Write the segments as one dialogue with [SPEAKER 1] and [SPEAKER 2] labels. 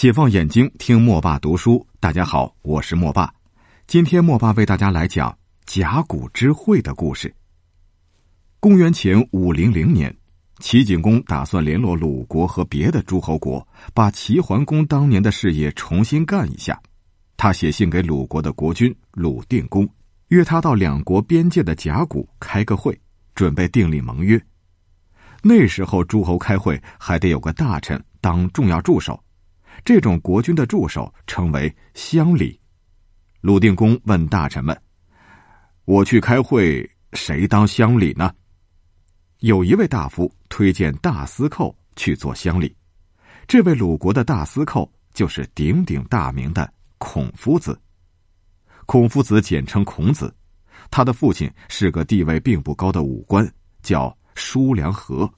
[SPEAKER 1] 解放眼睛，听莫爸读书。大家好，我是莫爸。今天莫爸为大家来讲甲骨之会的故事。公元前五零零年，齐景公打算联络鲁国和别的诸侯国，把齐桓公当年的事业重新干一下。他写信给鲁国的国君鲁定公，约他到两国边界的甲骨开个会，准备订立盟约。那时候诸侯开会还得有个大臣当重要助手。这种国君的助手称为乡里。鲁定公问大臣们：“我去开会，谁当乡里呢？”有一位大夫推荐大司寇去做乡里。这位鲁国的大司寇就是鼎鼎大名的孔夫子。孔夫子简称孔子，他的父亲是个地位并不高的武官，叫叔良和。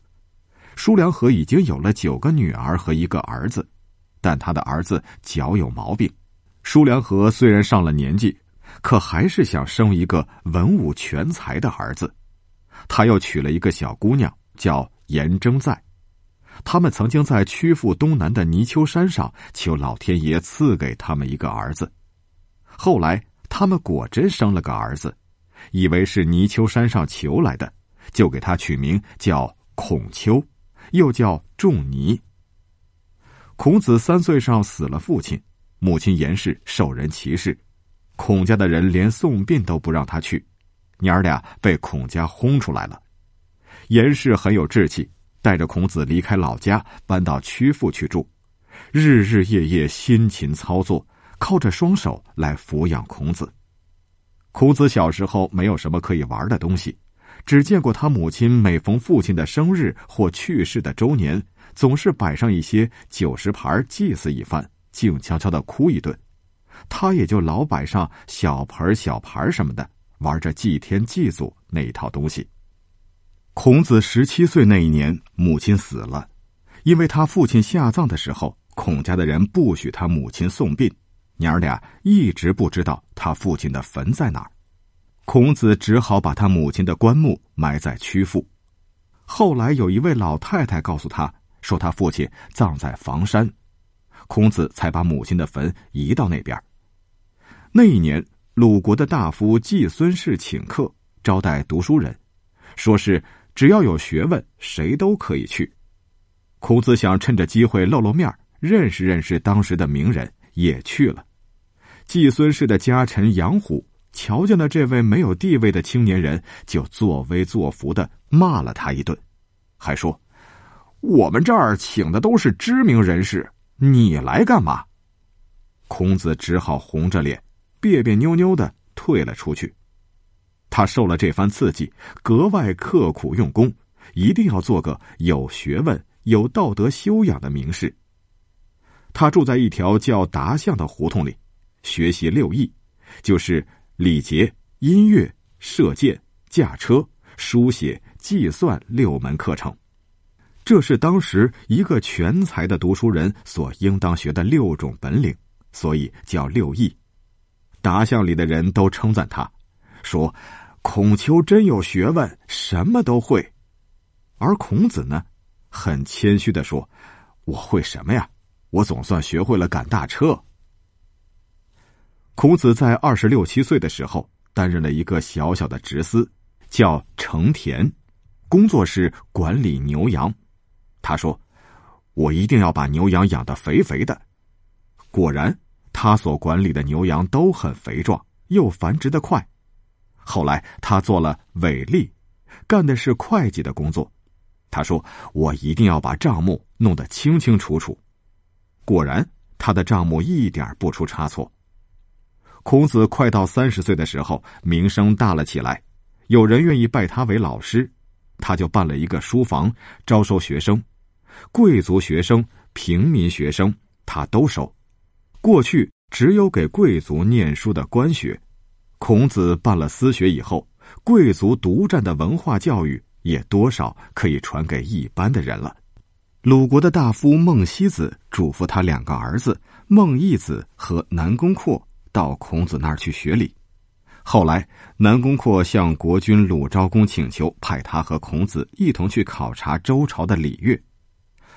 [SPEAKER 1] 叔良和已经有了九个女儿和一个儿子。但他的儿子脚有毛病，叔良和虽然上了年纪，可还是想生一个文武全才的儿子。他又娶了一个小姑娘，叫颜征在。他们曾经在曲阜东南的泥丘山上求老天爷赐给他们一个儿子。后来他们果真生了个儿子，以为是泥丘山上求来的，就给他取名叫孔丘，又叫仲尼。孔子三岁上死了父亲，母亲严氏受人歧视，孔家的人连送殡都不让他去，娘儿俩被孔家轰出来了。严氏很有志气，带着孔子离开老家，搬到曲阜去住，日日夜夜辛勤操作，靠着双手来抚养孔子。孔子小时候没有什么可以玩的东西，只见过他母亲每逢父亲的生日或去世的周年。总是摆上一些酒食盘祭祀一番，静悄悄的哭一顿。他也就老摆上小盆小盘什么的，玩着祭天祭祖那一套东西。孔子十七岁那一年，母亲死了，因为他父亲下葬的时候，孔家的人不许他母亲送殡，娘儿俩一直不知道他父亲的坟在哪儿。孔子只好把他母亲的棺木埋在曲阜。后来有一位老太太告诉他。说他父亲葬在房山，孔子才把母亲的坟移到那边。那一年，鲁国的大夫季孙氏请客招待读书人，说是只要有学问，谁都可以去。孔子想趁着机会露露面，认识认识当时的名人，也去了。季孙氏的家臣杨虎瞧见了这位没有地位的青年人，就作威作福的骂了他一顿，还说。我们这儿请的都是知名人士，你来干嘛？孔子只好红着脸，别别扭扭的退了出去。他受了这番刺激，格外刻苦用功，一定要做个有学问、有道德修养的名士。他住在一条叫达巷的胡同里，学习六艺，就是礼节、音乐、射箭、驾车、书写、计算六门课程。这是当时一个全才的读书人所应当学的六种本领，所以叫六艺。达巷里的人都称赞他，说：“孔丘真有学问，什么都会。”而孔子呢，很谦虚的说：“我会什么呀？我总算学会了赶大车。”孔子在二十六七岁的时候，担任了一个小小的职司，叫成田，工作是管理牛羊。他说：“我一定要把牛羊养得肥肥的。”果然，他所管理的牛羊都很肥壮，又繁殖的快。后来，他做了韦吏，干的是会计的工作。他说：“我一定要把账目弄得清清楚楚。”果然，他的账目一点不出差错。孔子快到三十岁的时候，名声大了起来，有人愿意拜他为老师，他就办了一个书房，招收学生。贵族学生、平民学生，他都收。过去只有给贵族念书的官学，孔子办了私学以后，贵族独占的文化教育也多少可以传给一般的人了。鲁国的大夫孟西子嘱咐他两个儿子孟义子和南宫阔到孔子那儿去学礼。后来，南宫阔向国君鲁昭公请求派他和孔子一同去考察周朝的礼乐。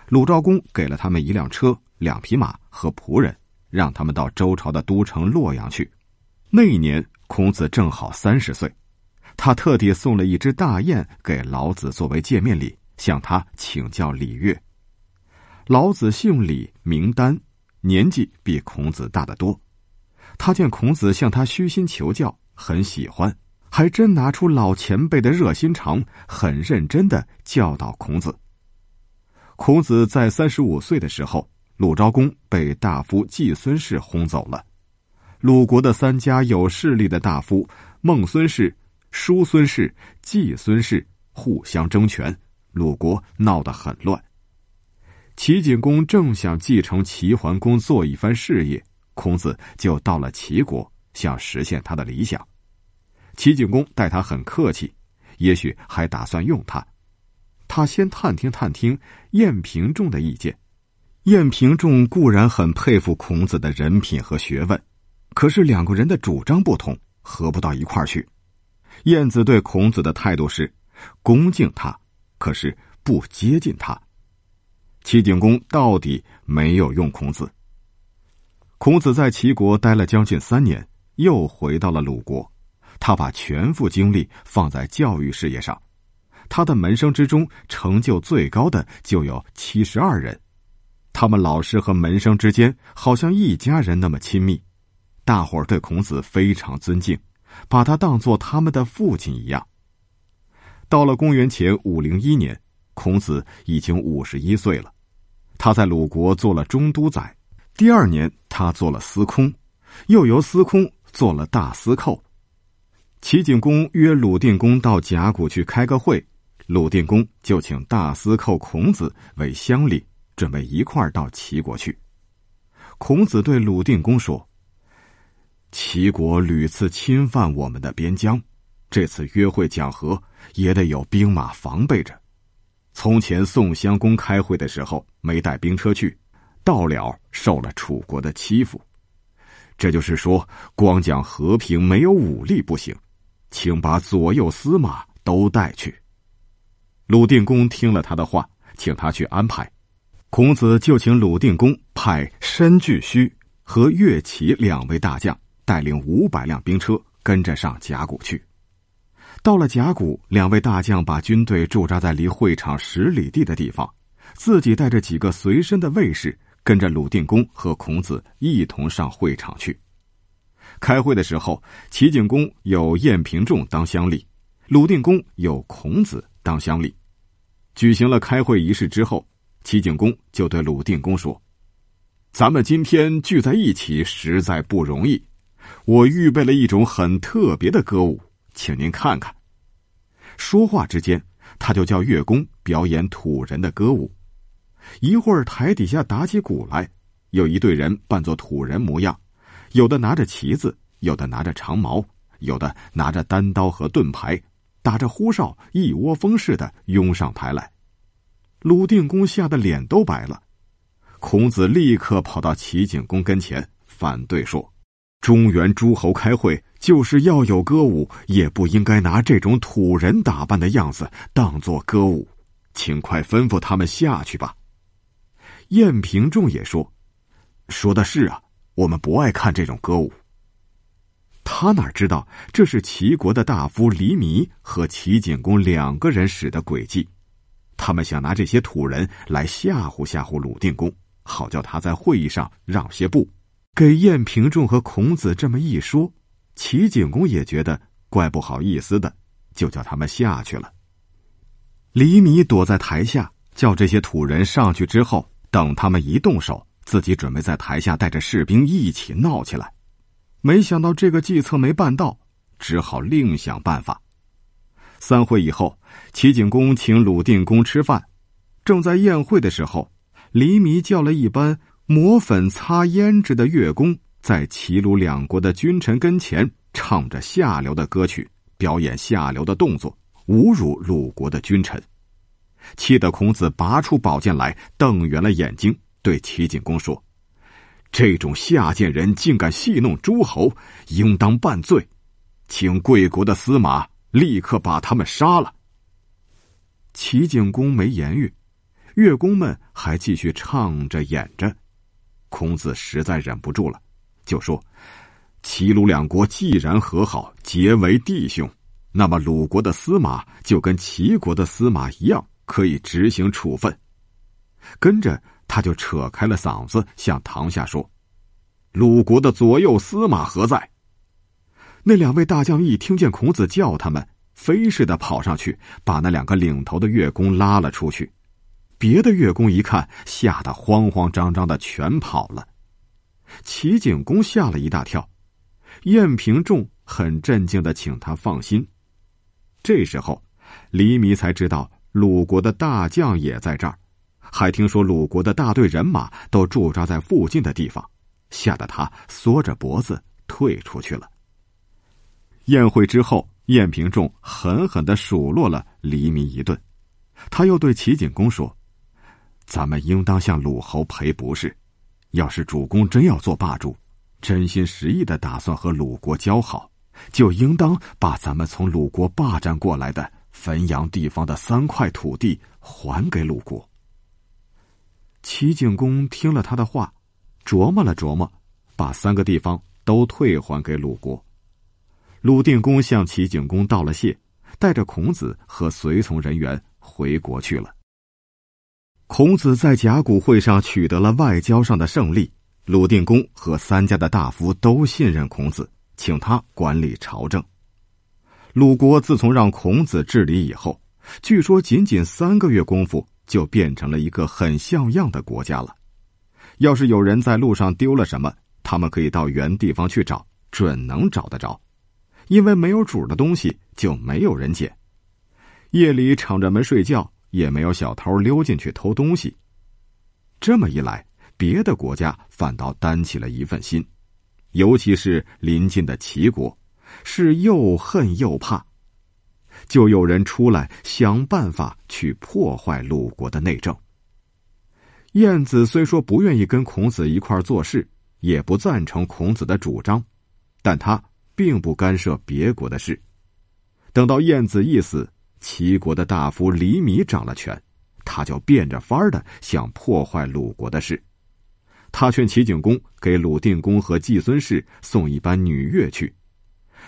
[SPEAKER 1] 鲁昭公给了他们一辆车，两匹马和仆人，让他们到周朝的都城洛阳去。那一年，孔子正好三十岁，他特地送了一只大雁给老子作为见面礼，向他请教礼乐。老子姓李，名丹，年纪比孔子大得多。他见孔子向他虚心求教，很喜欢，还真拿出老前辈的热心肠，很认真的教导孔子。孔子在三十五岁的时候，鲁昭公被大夫季孙氏轰走了。鲁国的三家有势力的大夫孟孙氏、叔孙氏、季孙氏互相争权，鲁国闹得很乱。齐景公正想继承齐桓公做一番事业，孔子就到了齐国，想实现他的理想。齐景公待他很客气，也许还打算用他。他先探听探听晏平仲的意见。晏平仲固然很佩服孔子的人品和学问，可是两个人的主张不同，合不到一块儿去。晏子对孔子的态度是恭敬他，可是不接近他。齐景公到底没有用孔子。孔子在齐国待了将近三年，又回到了鲁国，他把全副精力放在教育事业上。他的门生之中，成就最高的就有七十二人，他们老师和门生之间好像一家人那么亲密，大伙儿对孔子非常尊敬，把他当做他们的父亲一样。到了公元前五零一年，孔子已经五十一岁了，他在鲁国做了中都宰，第二年他做了司空，又由司空做了大司寇。齐景公约鲁定公到甲骨去开个会。鲁定公就请大司寇孔子为乡里，准备一块儿到齐国去。孔子对鲁定公说：“齐国屡次侵犯我们的边疆，这次约会讲和也得有兵马防备着。从前宋襄公开会的时候没带兵车去，到了受了楚国的欺负。这就是说，光讲和平没有武力不行，请把左右司马都带去。”鲁定公听了他的话，请他去安排。孔子就请鲁定公派申巨须和乐齐两位大将带领五百辆兵车跟着上甲骨去。到了甲骨，两位大将把军队驻扎在离会场十里地的地方，自己带着几个随身的卫士，跟着鲁定公和孔子一同上会场去。开会的时候，齐景公有晏平仲当乡里，鲁定公有孔子。当乡里，举行了开会仪式之后，齐景公就对鲁定公说：“咱们今天聚在一起实在不容易，我预备了一种很特别的歌舞，请您看看。”说话之间，他就叫乐工表演土人的歌舞。一会儿，台底下打起鼓来，有一队人扮作土人模样，有的拿着旗子，有的拿着长矛，有的拿着单刀和盾牌。打着呼哨，一窝蜂似的拥上台来。鲁定公吓得脸都白了。孔子立刻跑到齐景公跟前反对说：“中原诸侯开会，就是要有歌舞，也不应该拿这种土人打扮的样子当做歌舞，请快吩咐他们下去吧。”晏平仲也说：“说的是啊，我们不爱看这种歌舞。”他哪知道这是齐国的大夫黎弥和齐景公两个人使的诡计，他们想拿这些土人来吓唬吓唬鲁定公，好叫他在会议上让些步。给晏平仲和孔子这么一说，齐景公也觉得怪不好意思的，就叫他们下去了。黎弥躲在台下，叫这些土人上去之后，等他们一动手，自己准备在台下带着士兵一起闹起来。没想到这个计策没办到，只好另想办法。散会以后，齐景公请鲁定公吃饭。正在宴会的时候，黎弥叫了一班抹粉擦胭脂的乐工，在齐鲁两国的君臣跟前唱着下流的歌曲，表演下流的动作，侮辱鲁国的君臣。气得孔子拔出宝剑来，瞪圆了眼睛，对齐景公说。这种下贱人竟敢戏弄诸侯，应当办罪，请贵国的司马立刻把他们杀了。齐景公没言语，乐工们还继续唱着演着，孔子实在忍不住了，就说：“齐鲁两国既然和好，结为弟兄，那么鲁国的司马就跟齐国的司马一样，可以执行处分。”跟着他就扯开了嗓子向堂下说：“鲁国的左右司马何在？”那两位大将一听见孔子叫他们，飞似的跑上去，把那两个领头的乐工拉了出去。别的乐工一看，吓得慌慌张张的全跑了。齐景公吓了一大跳，晏平仲很镇静的请他放心。这时候，黎弥才知道鲁国的大将也在这儿，还听说鲁国的大队人马都驻扎在附近的地方，吓得他缩着脖子退出去了。宴会之后，晏平仲狠狠的数落了黎民一顿，他又对齐景公说：“咱们应当向鲁侯赔不是。要是主公真要做霸主，真心实意的打算和鲁国交好，就应当把咱们从鲁国霸占过来的汾阳地方的三块土地还给鲁国。”齐景公听了他的话，琢磨了琢磨，把三个地方都退还给鲁国。鲁定公向齐景公道了谢，带着孔子和随从人员回国去了。孔子在甲骨会上取得了外交上的胜利，鲁定公和三家的大夫都信任孔子，请他管理朝政。鲁国自从让孔子治理以后，据说仅仅三个月功夫就变成了一个很像样的国家了。要是有人在路上丢了什么，他们可以到原地方去找，准能找得着。因为没有主的东西就没有人捡，夜里敞着门睡觉也没有小偷溜进去偷东西。这么一来，别的国家反倒担起了一份心，尤其是邻近的齐国，是又恨又怕，就有人出来想办法去破坏鲁国的内政。晏子虽说不愿意跟孔子一块做事，也不赞成孔子的主张，但他。并不干涉别国的事。等到晏子一死，齐国的大夫黎米掌了权，他就变着法儿的想破坏鲁国的事。他劝齐景公给鲁定公和季孙氏送一班女乐去，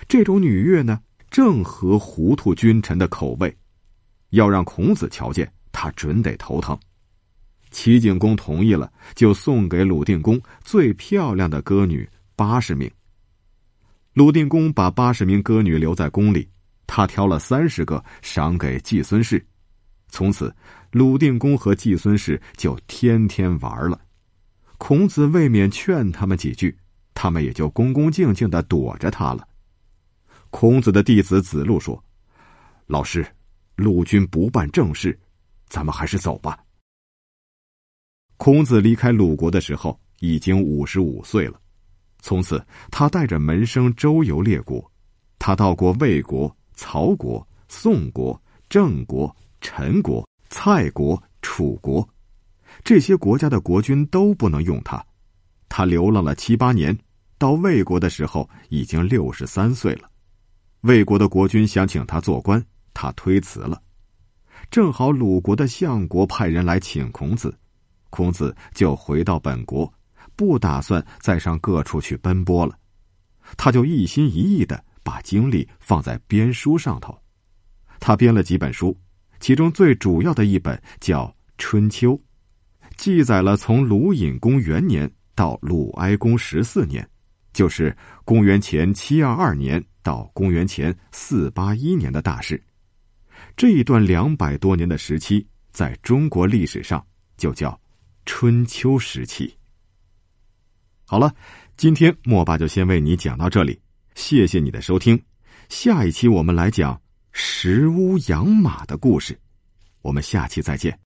[SPEAKER 1] 这种女乐呢，正合糊涂君臣的口味。要让孔子瞧见，他准得头疼。齐景公同意了，就送给鲁定公最漂亮的歌女八十名。鲁定公把八十名歌女留在宫里，他挑了三十个赏给季孙氏。从此，鲁定公和季孙氏就天天玩了。孔子未免劝他们几句，他们也就恭恭敬敬的躲着他了。孔子的弟子子路说：“老师，鲁君不办正事，咱们还是走吧。”孔子离开鲁国的时候已经五十五岁了。从此，他带着门生周游列国，他到过魏国、曹国、宋国、郑国、陈国、蔡国、楚国，这些国家的国君都不能用他。他流浪了七八年，到魏国的时候已经六十三岁了。魏国的国君想请他做官，他推辞了。正好鲁国的相国派人来请孔子，孔子就回到本国。不打算再上各处去奔波了，他就一心一意的把精力放在编书上头。他编了几本书，其中最主要的一本叫《春秋》，记载了从鲁隐公元年到鲁哀公十四年，就是公元前七二二年到公元前四八一年的大事。这一段两百多年的时期，在中国历史上就叫春秋时期。好了，今天莫爸就先为你讲到这里，谢谢你的收听。下一期我们来讲石屋养马的故事，我们下期再见。